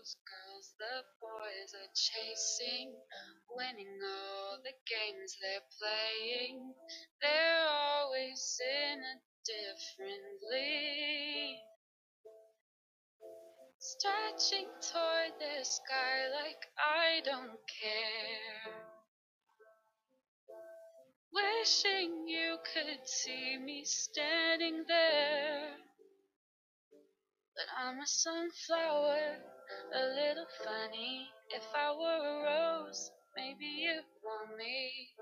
those girls the boys are chasing, winning all the games they're playing. They're always in a different league. Stretching toward the sky like I don't care. Wishing you could see me standing there. But I'm a sunflower, a little funny. If I were a rose, maybe you'd want me.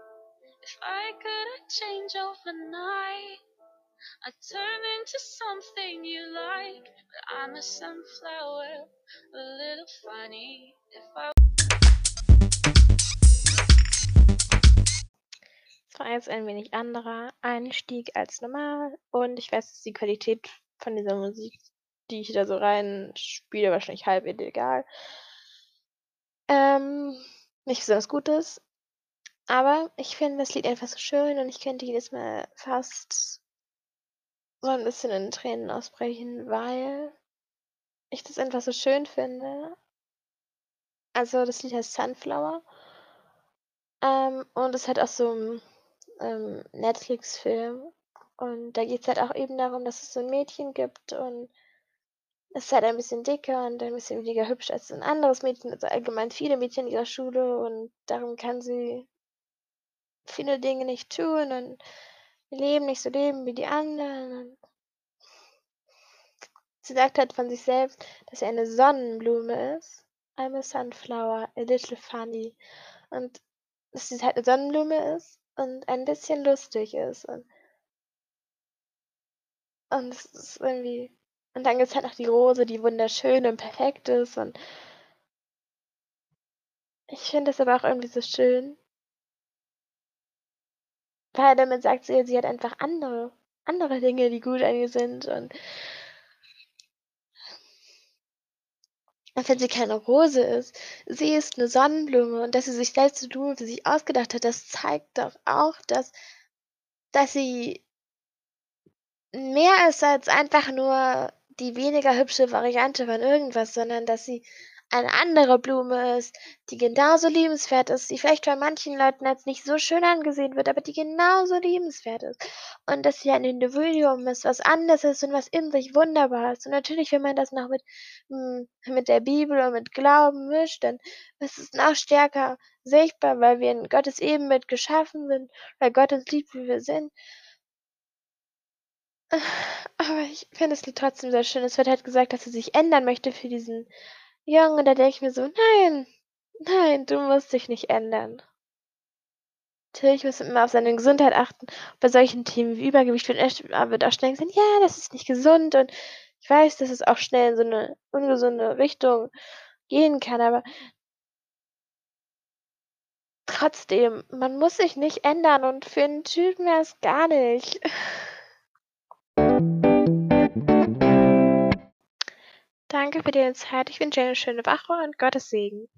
If I could change overnight, I'd turn into something you like. But I'm a sunflower, a little funny. If I Es war jetzt ein wenig anderer Einstieg als normal und ich weiß, dass die Qualität von dieser Musik, die ich da so rein spiele, wahrscheinlich halb illegal, ähm, nicht besonders gut ist. Aber ich finde das Lied einfach so schön und ich könnte jedes Mal fast so ein bisschen in Tränen ausbrechen, weil ich das einfach so schön finde. Also das Lied heißt Sunflower. Ähm, und es hat auch so 'n, ähm, Netflix-Film. Und da geht's halt auch eben darum, dass es so 'n Mädchen gibt und es ist halt ein bisschen dicker und ein bisschen weniger hübsch als 'n anderes Mädchen, also allgemein viele Mädchen in ihrer Schule und darum kann sie viele Dinge nicht tun und ihr Leben nicht so leben wie die anderen und sie sagt halt von sich selbst, dass sie eine Sonnenblume ist. I'm a sunflower, a little funny. Und dass sie halt 'ne Sonnenblume ist und ein bisschen lustig ist und und es ist irgendwie und dann gibt's halt noch die Rose, die wunderschön und perfekt ist und ich finde das aber auch irgendwie so schön. Weil damit sagt sie, sie hat einfach andere andere Dinge, die gut an ihr sind und auch wenn sie keine Rose ist, sie ist 'ne Sonnenblume und dass sie sich selbst 'ne Blume für sich ausgedacht hat, das zeigt doch auch, dass dass sie mehr ist als einfach nur die weniger hübsche Variante von irgendwas, sondern dass sie eine andere Blume ist, die genauso liebenswert ist, die vielleicht von manchen Leuten als nicht so schön angesehen wird, aber die genauso liebenswert ist. Und dass sie ein Individuum ist, was anders ist und was in sich wunderbar ist. Und natürlich, wenn man das noch mit hm, mit der Bibel und mit Glauben mischt, dann ist es noch stärker sichtbar, weil wir in Gottes Ebenbild geschaffen sind, weil Gott uns liebt, wie wir sind. Aber ich finde Lied trotzdem sehr schön. Es wird halt gesagt, dass sie sich ändern möchte für diesen Jungen und da denke ich mir so: „Nein, nein, du musst dich nicht ändern.“ Natürlich muss man immer auf seine Gesundheit achten. Bei solchen Themen wie Übergewicht wird auch schnell gesagt: „Ja, das ist nicht gesund“ und ich weiß, dass es auch schnell in so 'ne ungesunde Richtung gehen kann, aber trotzdem, man muss sich nicht ändern und für 'n Typen erst gar nicht. Danke für deine Zeit. Ich wünsche dir 'ne schöne Woche und Gottes Segen.